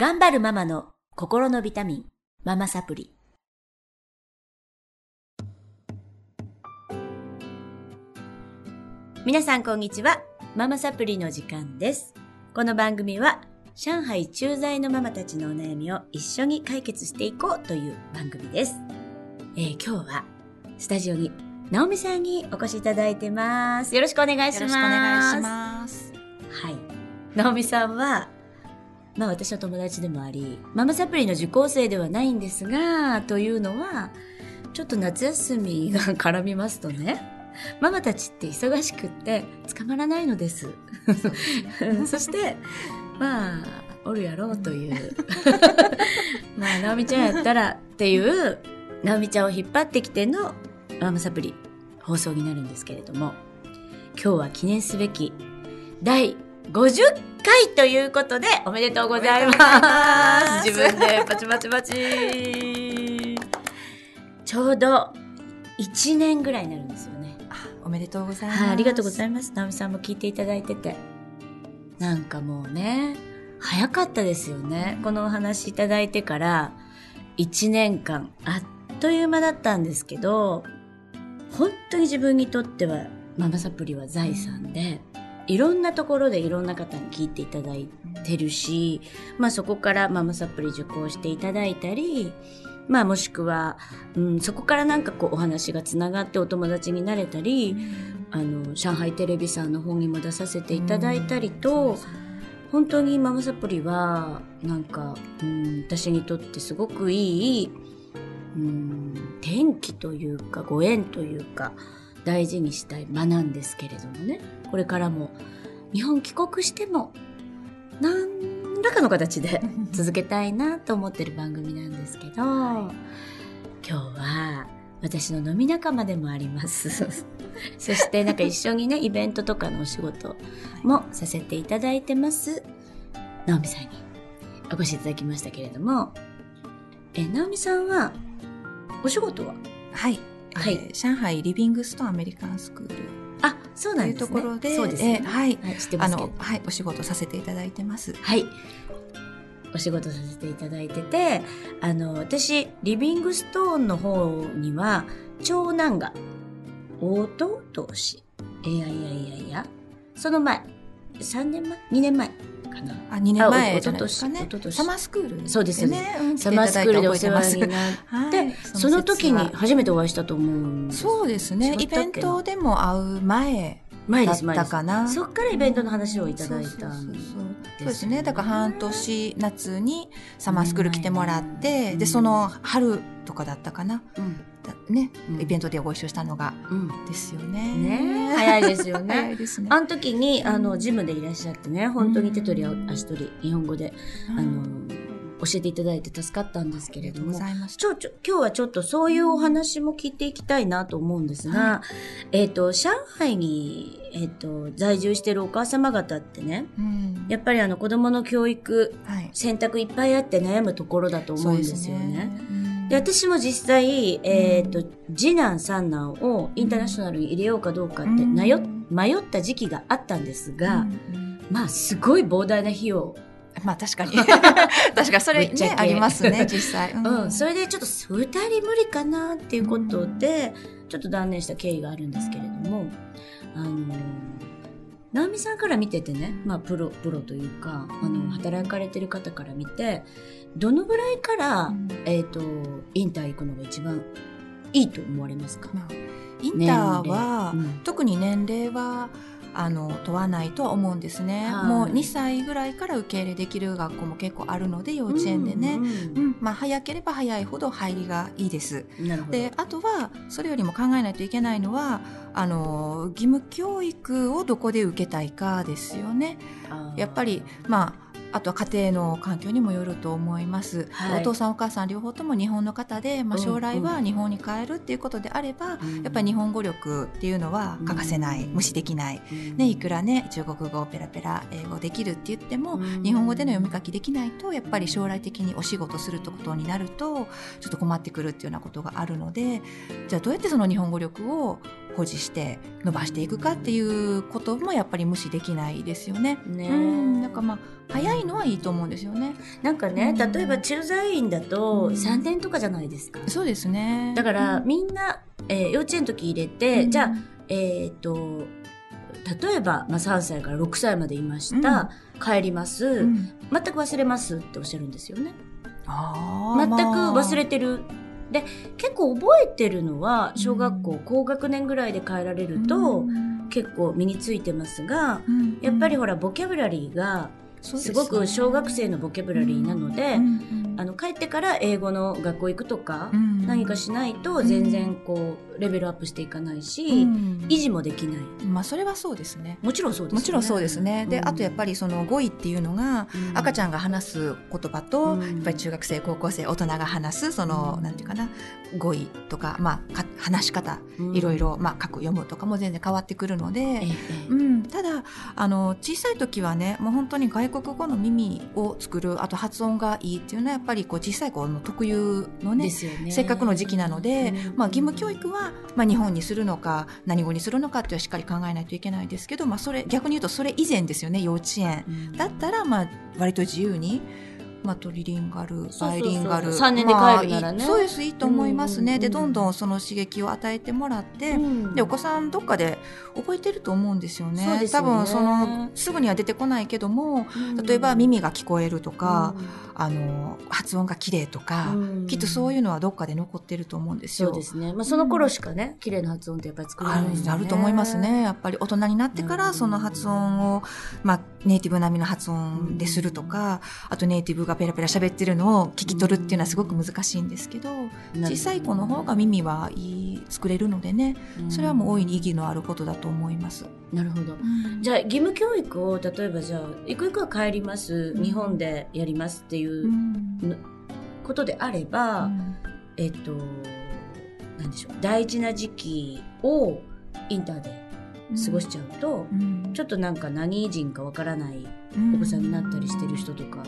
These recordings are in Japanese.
頑張るママの心のビタミン、ママサプリ。皆さんこんにちは。ママサプリの時間です。この番組は、上海駐在のママたちのお悩みを一緒に解決していこうという番組です。えー今日は、スタジオに、ナオミさんにお越しいただいてます。よろしくお願いします。よろしくお願いします。はい。ナオミさんは、まあ私の友達でもあり、ママサプリの受講生ではないんですが、というのは、ちょっと夏休みが絡みますとね、ママたちって忙しくって捕まらないのです。そして、まあ、おるやろうという。まあ、ナオミちゃんやったらっていう、ナオミちゃんを引っ張ってきてのママサプリ放送になるんですけれども、今日は記念すべき第50回ということでおめでとうございます。ます自分でパチパチパチ。ちょうど1年ぐらいになるんですよね。おめでとうございます。はい、ありがとうございまます。直美さんも聞いていただいてて。なんかもうね、早かったですよね。このお話いただいてから1年間、あっという間だったんですけど、本当に自分にとってはママサプリは財産で、いろんなところでいろんな方に聞いていただいてるし、まあそこからママサプリ受講していただいたり、まあもしくは、うん、そこからなんかこうお話がつながってお友達になれたり、あの、上海テレビさんの本にも出させていただいたりと、本当にママサプリは、なんか、うん、私にとってすごくいい、うん、転機というか、ご縁というか、大事にしたい場なんですけれどもね。これからも、日本帰国しても、何らかの形で続けたいなと思ってる番組なんですけど、今日は私の飲み仲間でもあります。そしてなんか一緒にね、イベントとかのお仕事もさせていただいてます。直美さんにお越しいただきましたけれども、え、直美さんは、お仕事は？はい。はいえー上海リビングストンアメリカンスクールあ、そうというなんですね。ところで、そうですねえー。はい。はい、あの、。はい、お仕事させていただいてます。はい。お仕事させていただいてて、あの、私、リビングストーンの方には、長男が、弟子。いやいやいやいや。その前、3年前 ?2 年前かな。あ、2年あ前おじゃないですかねサマースクール、そうですね。うんサマースクールでお世話になっはて、いその時に初めてお会いしたと思うんです。そうですね。イベントでも会う前前だっ。たかな。そっからイベントの話をいただいたそうですね。だから半年夏にサマースクール来てもらっうて、んで、その春とかだったかな。うん。だね、うんイベントでご一緒したのがうん。ですよね。ねえ早いですよね早いですね。あの時に、あの、ジムでいらっしゃってね、本当に手取り足取り、日本語で、あの、教えていただいて助かったんですけれども。ちょ、ちょ、今日はちょっとそういうお話も聞いていきたいなと思うんですが、はえっ、と、上海に、えっ、と、在住してるお母様方ってね、うんやっぱりあの子供の教育、はい。選択いっぱいあって悩むところだと思うんですよね。うんで、私も実際、えっ、と、次男、三男をインターナショナルに入れようかどうかってうん迷った時期があったんですが、まあ、すごい膨大な費用。まあ確かに。確かにそれね、ありますね、実際。うん、それでちょっと二人無理かなっていうことで、ちょっと断念した経緯があるんですけれども、あの、直美さんから見ててね、まあ、プロ、プロというか、あうん。の、働かれてる方から見て、どのぐらいから、うん。えっ、と、インター行くのが一番いいと思われますか？まあインターは、特に年齢はあの問わないとは思うんですね、はい。もう2歳ぐらいから受け入れできる学校も結構あるので幼稚園でね、うんうんまあ、早ければ早いほど入りがいいです。であとはそれよりも考えないといけないのはあの義務教育をどこで受けたいかですよね。やっぱりまああとは家庭の環境にもよると思います、はい。お父さんお母さん両方とも日本の方で、まあ、うん将来うん。は日本に帰るっていうことであれば、うん。やっぱり日本語力っていうのは欠かせない、うん。無視できない、うん。ね、いくらね中国語ペラペラ英語できるって言っても、うん。日本語での読み書きできないとやっぱり将来的にお仕事するってことになるとちょっと困ってくるっていうようなことがあるのでじゃあどうやってその日本語力を保持して伸ばしていくかっていうこともやっぱり無視できないですよね。ねうん、なんかまあ早いのはいいと思うんですよね。なんかね、うん例えば駐在員だとうん3年とかじゃないですか。そうですね。だから、うんみんな、えー幼稚園の時入れて、うんじゃあ、えっ、と、例えば、まあ、3歳から6歳までいました、帰ります、うん全く忘れますっておっしゃるんですよね。あ全く忘れててる。で、結構覚えてるのは、小学校、うん。高学年ぐらいで帰られると、結構身についてますが、やっぱりほら、ボキャブラリーが、すごく小学生のボキャブラリーなので、あの、帰ってから英語の学校行くとか、何かしないと全然こう、レベルアップしていかないし、維持もできない。まあそれはそうですね。もちろんそうですよね。もちろんそうですね。で、あとやっぱり、りその語彙っていうのが、赤ちゃんが話す言葉と、うん。やっぱり中学生、高校生、大人が話す、その、うん。なんていうかな、語彙とか、まあ、か話し方、うん。いろいろ、まあ、書く、読むとかも全然変わってくるので、うん、ただあの小さい時はねもう本当に外国語の耳を作るあと発音がいいっていうのはやっぱりこう小さい子の特有のねですよね。せっかくの時期なので、うん。まあ、義務教育は、まあ、日本にするのか何語にするのかっていうのはしっかり考えないといけないですけど、まあ、それ逆に言うとそれ以前ですよね幼稚園。うん。だったら、まあ、割と自由に、まあ、トリリンガルそうそうバイリンガル。三年で帰るならね。まあそうですいいと思いますね、うんうんうん。でどんどんその刺激を与えてもらって、うん。でお子さんどっかで覚えてると思うんですよね。そうですよね。多分そのすぐには出てこないけども例えば耳が聞こえるとか、あの発音が綺麗とか、うんきっとそういうのはどっかで残ってると思うんですよ。そうですね。まあ、その頃しかね、綺麗な発音ってやっぱり作れないですよね。あると思いますね。。やっぱり大人になってからその発音を、まあ、ネイティブ並みの発音でするとか、あとネイティブがペラペラ喋ってるのを聞き取るっていうのはすごく難しいんですけど、小さい子の方が耳はいい作れるのでね、それはもう大いに意義のあることだと思います。なるほど。じゃあ、義務教育を、例えばじゃあ、行く行くは帰ります、うん日本でやりますっていううん。ことであれば、うん。えっと、なんでしょう、大事な時期をインターで過ごしちゃうと、うん。ちょっとなんか何人かわからないうん。お子さんになったりしてる人とか、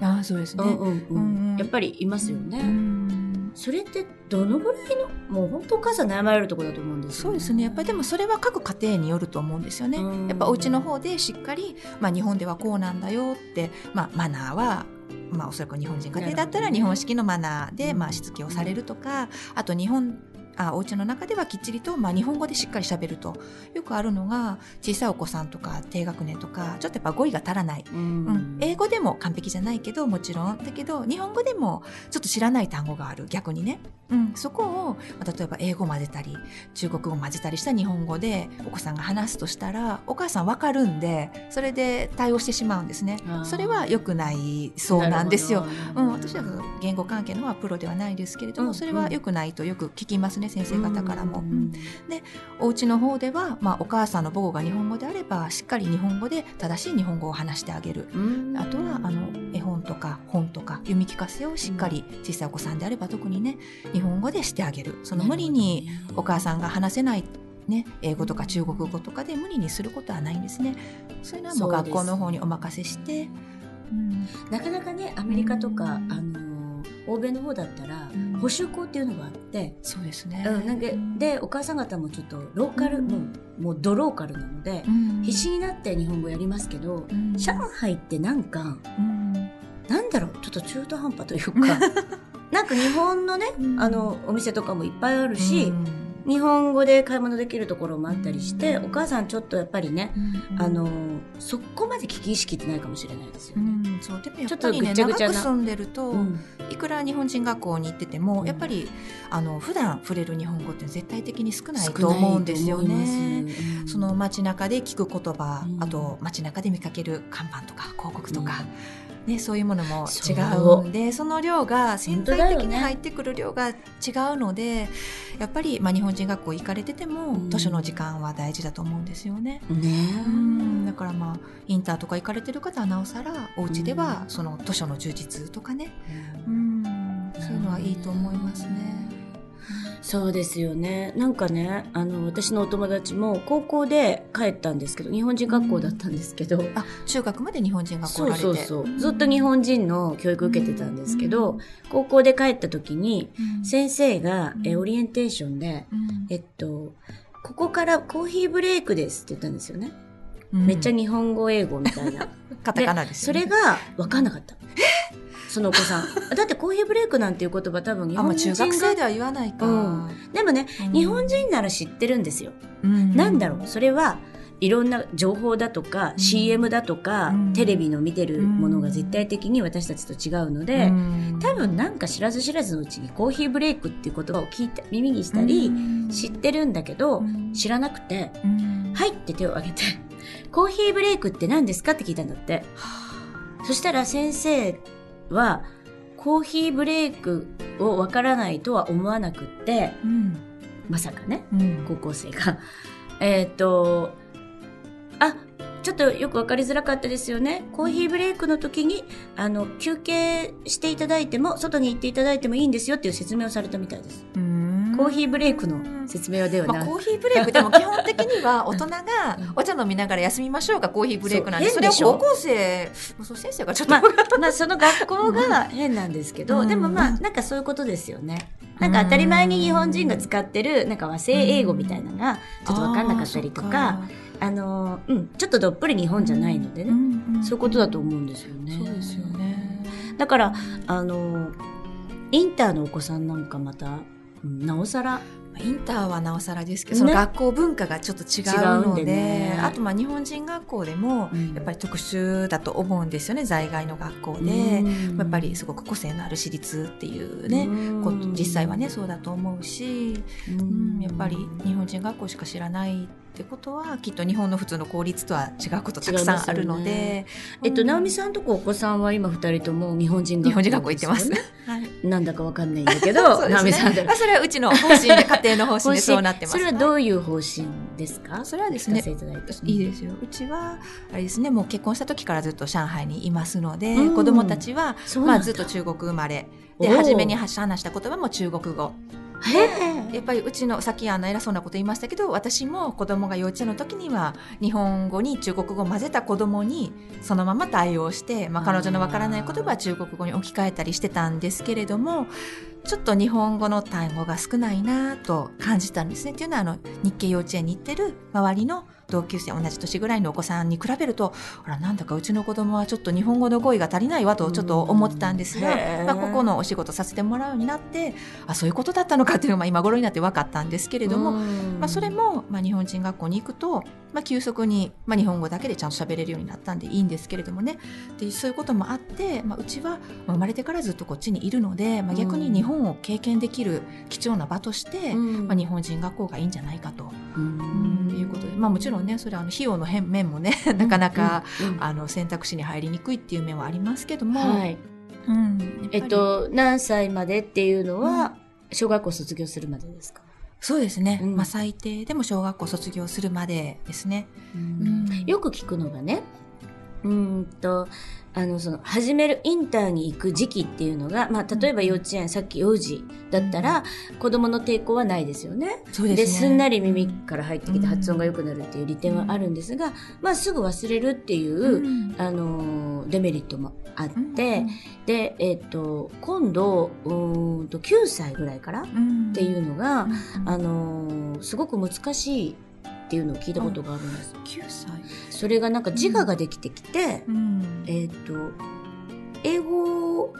ああそうですね。うんうんうん。うんうん。やっぱりいますよね。うん。それってどのぐらいの、もう本当お母さん悩まれるところだと思うんですよ、そうですね。やっぱりでもそれは各家庭によると思うんですよね。うん。やっぱお家の方でしっかり、まあ日本ではこうなんだよって、まあマナーは、まあおそらく日本人家庭だったら日本式のマナーで、まあしつけをされるとか、あと日本、あお家の中ではきっちりと、まあ、日本語でしっかり喋ると。よくあるのが小さいお子さんとか低学年とかちょっとやっぱ語彙が足らない、ううん。ん、英語でも完璧じゃないけどもちろん。だけど日本語でもちょっと知らない単語がある。逆にね、うん、そこを、まあ例えば英語混ぜたり中国語混ぜたりした日本語でお子さんが話すとしたらお母さんわかるんでそれで対応してしまうんですね。それは良くないそうなんですよ。うん、私はは言語関係のはプロではないですけれども、うん。それは良くないとよく聞きますね先生方からも。ううんんお家の方では、まあ、お母さんの母語が日本語であればしっかり日本語で正しい日本語を話してあげる。うんあとはあの絵本とか本とか読み聞かせをしっかり小さいお子さんであれば特にね日本語でしてあげる。その無理にお母さんが話せない、ね、英語とか中国語とかで無理にすることはないんですね。そういうのはもう学校の方にお任せして、うん。なかなかねアメリカとか、うん。あの欧米の方だったら、うん。補習校っていうのがあって、そうですね、うん、なんかでお母さん方もちょっとローカル、うん。もうもうドローカルなので、うん。必死になって日本語やりますけど、うん。上海ってなんかうん。なんだろうちょっと中途半端というか。なんか日本のね、うん。あのお店とかもいっぱいあるし、うん日本語で買い物できるところもあったりして、お母さんちょっとやっぱりね、うん。あのそこまで危機意識ってないかもしれないですようね。ん、そう。でもやちょっぱりね長く住んでると、うん。いくら日本人学校に行ってても、うん。やっぱりあの普段触れる日本語って絶対的に少ない少と思うんですよね。その街中で聞く言葉、うん。あと街中で見かける看板とか広告とか、ね、そういうものも違そう。うんでその量が潜在的に入ってくる量が違うので、やっぱり、まあ、日本人学校行かれてても、うん。図書の時間は大事だと思うんですよね。ね。えうん。だからまあインターとか行かれてる方はなおさらお家ではその図書の充実とかね、うん、そういうのはいいと思いますね。そうですよね。なんかね、あの、私のお友達も高校で帰ったんですけど、日本人学校だったんですけど、あ中学まで日本人学校られてそうそう。ずっと日本人の教育受けてたんですけど、高校で帰った時に、うん先生が、えうんオリエンテーションで、うんえっと、ここからコーヒーブレイクですって言ったんですよね。めっちゃ日本語英語みたいな。カタカナですそれが分かんなかった。そのお子さん。だってコーヒーブレイクなんていう言葉多分日本人が中学生では言わないか。うん。でもね、うん。日本人なら知ってるんですよ。うん。なんだろう。それはいろんな情報だとか、うん。CM だとか、うん。テレビの見てるものが絶対的に私たちと違うので、うん。多分なんか知らず知らずのうちにコーヒーブレイクっていう言葉を聞いて耳にしたり、うん。知ってるんだけど、うん。知らなくて、うん。はいって手を挙げて、コーヒーブレイクって何ですかって聞いたんだって。そしたら先生は、コーヒーブレイクをわからないとは思わなくって、うんまさかね、うん高校生が。えーっと、あ、ちょっとよくわかりづらかったですよね。コーヒーブレイクの時に、あの、休憩していただいても、外に行っていただいてもいいんですよっていう説明をされたみたいです。うんコーヒーブレイクの説明はではまあ、なく。コーヒーブレイクでも基本的には 大人がお茶飲みながら休みましょうがコーヒーブレイクなんでそれを変でしょ。高校生そう先生がちょっと、まあ、まあ、その学校が変なんですけど、うん。でもまあ、なんかそういうことですよね。なんか当たり前に日本人が使ってる、なんか和製英語みたいなのが、ちょっとわかんなかったりとか、あの、うん、ちょっとどっぷり日本じゃないのでね、そういうことだと思うんですよね。そうですよね。だから、あの、インターのお子さんなんかまた、うんなおさら、インターはなおさらですけど、ね。その学校文化がちょっと違うのでね。あとまあ日本人学校でもうん。やっぱり特殊だと思うんですよね在外の学校で、うん。やっぱりすごく個性のある私立っていうね、うん。実際はねそうだと思うし、ううんん、やっぱり日本人学校しか知らないってことはきっと日本の普通の公立とは違うことたくさんあるので、ね。えっと、直美さんとこお子さんは今二人とも日本人学校日本人学校行ってます。はい。なんだかわかんないんだけど、そうです直美さん。あそれはうちの方針で、家庭の方針でそうなってます。それはどういう方針ですか？それはですねいいですよ。うちは、あれですね、もう結婚した時からずっと上海にいますので、うん。子供たちは、まあずっと中国生まれ。で、初めに話した言葉も中国語。へやっぱりうちの、さっきあの偉そうなこと言いましたけど、私も子供が幼稚園の時には、日本語に中国語を混ぜた子供に、そのまま対応して、まあ彼女のわからない言葉は中国語に置き換えたりしてたんですけれども、ちょっと日本語の単語が少ないなと感じたんですね。っていうのは、あの、日系幼稚園に行ってる周りの同級生、同じ年ぐらいのお子さんに比べると、あら、なんだかうちの子供はちょっと日本語の語彙が足りないわとちょっと思ってたんですがまあ、ここのお仕事させてもらうようになって、あ、そういうことだったのかっていうのがまあ今頃になって分かったんですけれども、まあ、それも、まあ、日本人学校に行くと、まあ、急速に、まあ、日本語だけでちゃんと喋れるようになったんでいいんですけれどもね。でそういうこともあって、まあ、うちはまあ生まれてからずっとこっちにいるので、まあ、逆に日本を経験できる貴重な場として、まあ、日本人学校がいいんじゃないかと、うん。いうことで、まあ、もちろんねそれはあの費用の変面もね なかなか、あの選択肢に入りにくいっていう面はありますけども、はい。うん。えっと、何歳までっていうのは、小学校卒業するまでですか？そうですね、うん。まあ、最低でも小学校卒業するまでですね。ん。よく聞くのがね、うーんと、あの、その、始めるインターに行く時期っていうのが、まあ、例えば幼稚園、さっき幼児だったら、子供の抵抗はないですよね。そうでですね。すんなり耳から入ってきてうん発音が良くなるっていう利点はあるんですが、まあ、すぐ忘れるっていう、うん。あのー、デメリットもあって、うんで、えっ、と、今度、うーんと、9歳ぐらいからっっていうのが、うん。あのーすごく難しいっていうのを聞いたことがあるんです。9歳、それがなんか自我ができてきて、うん。えっ、と、英語、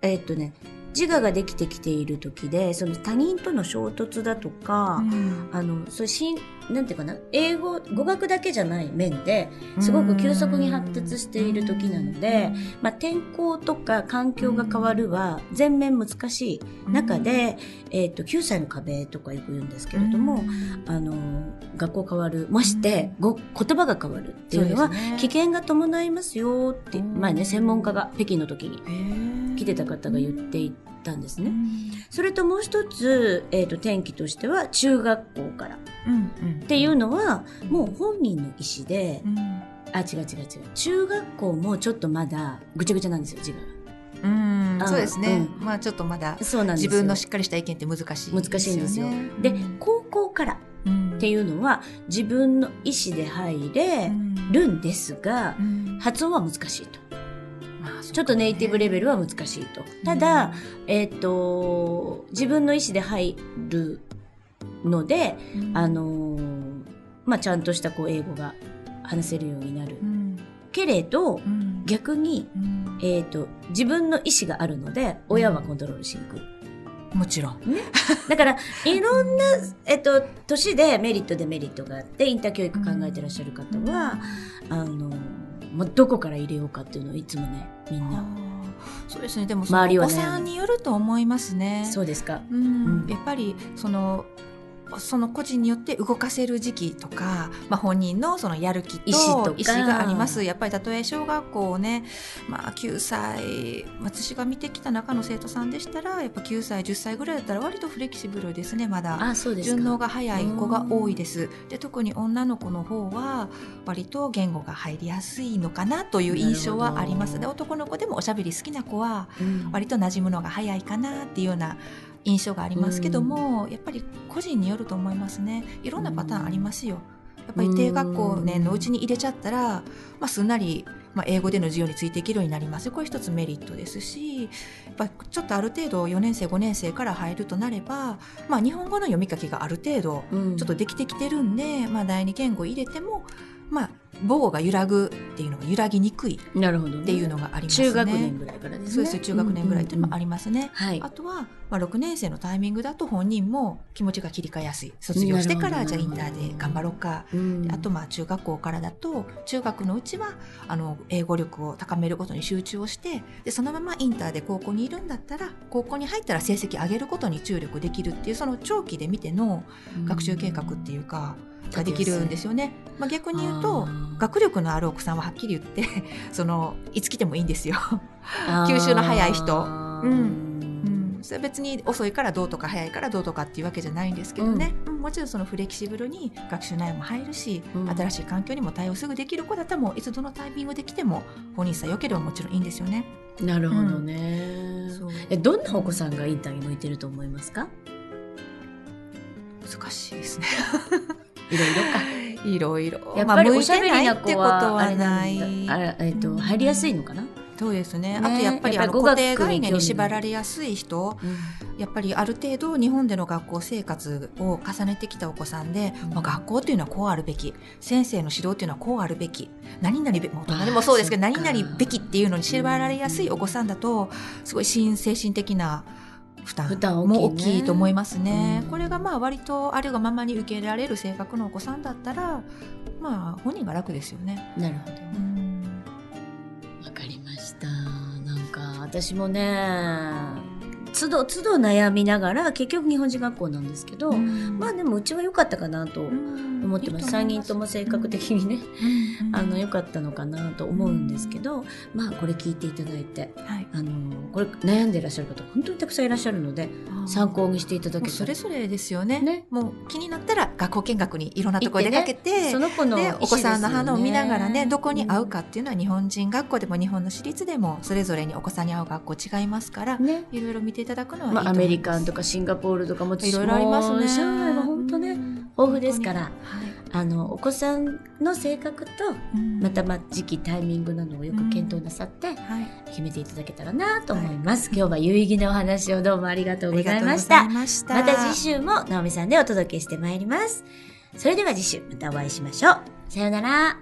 えっ、とね、自我ができてきている時で、その他人との衝突だとか、あの、そうしん、なんていうかな、英語、語学だけじゃない面で、すごく急速に発達している時なので、まあ、天候とか環境が変わるは全面難しい中で、えっ、と、9歳の壁とかよく言うんですけれども、あの、学校変わる、まして、ご言葉が変わるっていうのは、危険が伴いますよって、うん。前ね、専門家が北京の時に来来てた方が言っていたんですね。それともう一つ、えっ、と、転機としては、中学校から。っていうのは、もう本人の意思で、あ、違う違う違う。中学校もちょっとまだぐちゃぐちゃなんですよ、自我うん。そうですね、うまあちょっとまだ。自分のしっかりした意見って難しい難しいんですよ。で、高校からっていうのは、自分の意思で入れるんですが、発音は難しいと。ちょっとネイティブレベルは難しいと。ただ、えっ、と、自分の意思で入るので、うん。あのーまあ、ちゃんとしたこう英語が話せるようになる。う。ん。けれど、うん。逆に、うん。えっ、と、自分の意思があるので、親はコントロールしにく。い。もちろん。だから、いろんな、えっと、年でメリット、デメリットがあって、インター教育考えてらっしゃる方は、あの、もうどこから入れようかっていうのをいつもね、みんな。そうですね。でもそのお周りはね子さんによると思いますね。そうですか。うんうんやっぱりそのその個人によって動かせる時期とか、まあ、本人のそのやる気と意思があります。やっぱりたとえ小学校をね、まあ、9歳私が見てきた中の生徒さんでしたらやっぱ9歳10歳ぐらいだったら割とフレキシブルですねまだ。順応が早い子が多いです。で特に女の子の方は割と言語が入りやすいのかなという印象はあります。で男の子でもおしゃべり好きな子はうん。割と馴染むのが早いかなっていうような印象がありますけども、やっぱり個人によると思いますね。いろんなパターンありますよ。やっぱり低学校年のうちに入れちゃったら、まあ、すんなり、まあ、英語での授業についていけるようになります。これ一つメリットですしやっぱちょっとある程度4年生5年生から入るとなれば、まあ、日本語の読み書きがある程度うん。ちょっとできてきてるんで、まあ、第二言語入れても、まあ、母語が揺らぐっていうのが揺らぎにくい。っていうのがありますね。中学年ぐらいからですね。そうです中学年ぐらいっていうのもありますね。はいあ。とは、まあ、6年生のタイミングだと本人も気持ちが切り替えやすい卒業してからじゃあインターで頑張ろうか、うんであとまあ中学校からだと中学のうちはあの英語力を高めることに集中をしてでそのままインターで高校にいるんだったら高校に入ったら成績上げることに注力できるっていうその長期で見ての学習計画っていうか、ができるんですよね。まあ、逆に言うと学力のある奥さんははっきり言って そのいつ来てもいいんですよ。吸収の早い人。うん。うん、それは別に遅いからどうとか早いからどうとかっていうわけじゃないんですけどね、うん。もちろんそのフレキシブルに学習内容も入るし、うん。新しい環境にも対応すぐできる子だったらもういつどのタイミングで来ても本人さえ良ければもちろんいいんですよね。なるほどね。そう。えどんなお子さんがインターに向いてると思いますか？難しいですね。いろいろか。いろいろ。やっぱりまあおしゃべりな子向いてないってことはあはれななん。あれえっとうん入りやすいのかな？そうですね。ねあとやっぱりあの固定概念に縛られやすい人、やっぱりある程度日本での学校生活を重ねてきたお子さんで、うんまあ、学校っていうのはこうあるべき先生の指導っていうのはこうあるべき何々べまあ大人でもそうですけど何々べきっていうのに縛られやすいお子さんだとすごい心精神的な負担も大きいと思いますね。うんこれがまあ割とあるがままに受け入れられる性格のお子さんだったらまあ本人が楽ですよね。なるほど。うんわかりました。なんか私もね、都度都度悩みながら結局日本人学校なんですけど、まあでもうちは良かったかなと思思ってます。3人とも性格的にね、うん。あの良かったのかなと思うんですけど、まあこれ聞いていただいて、はい、あのこれ悩んでいらっしゃる方本当にたくさんいらっしゃるので参考にしていただけそれぞれですよね。ね。もう気になったら学校見学にいろんなところ出かけてその子の意思でお子さんの花を見ながらねどこに合うかっていうのは日本人学校でも日本の私立でもそれぞれにお子さんに合う学校違いますから、ね。いろいろ見ていただくのはいいまあ、アと思います。メリカンとかシンガポールとかもいろいろありますね。上海は本当ね、うん。豊富ですから本あのお子さんの性格とまたまあ時期タイミングなどをよく検討なさってはい。決めていただけたらなと思います、今日は有意義なお話をどうもありがとうございましあたりがとうございました。また次週も直美さんでお届けしてまいります。それでは次週またお会いしましょう。さようなら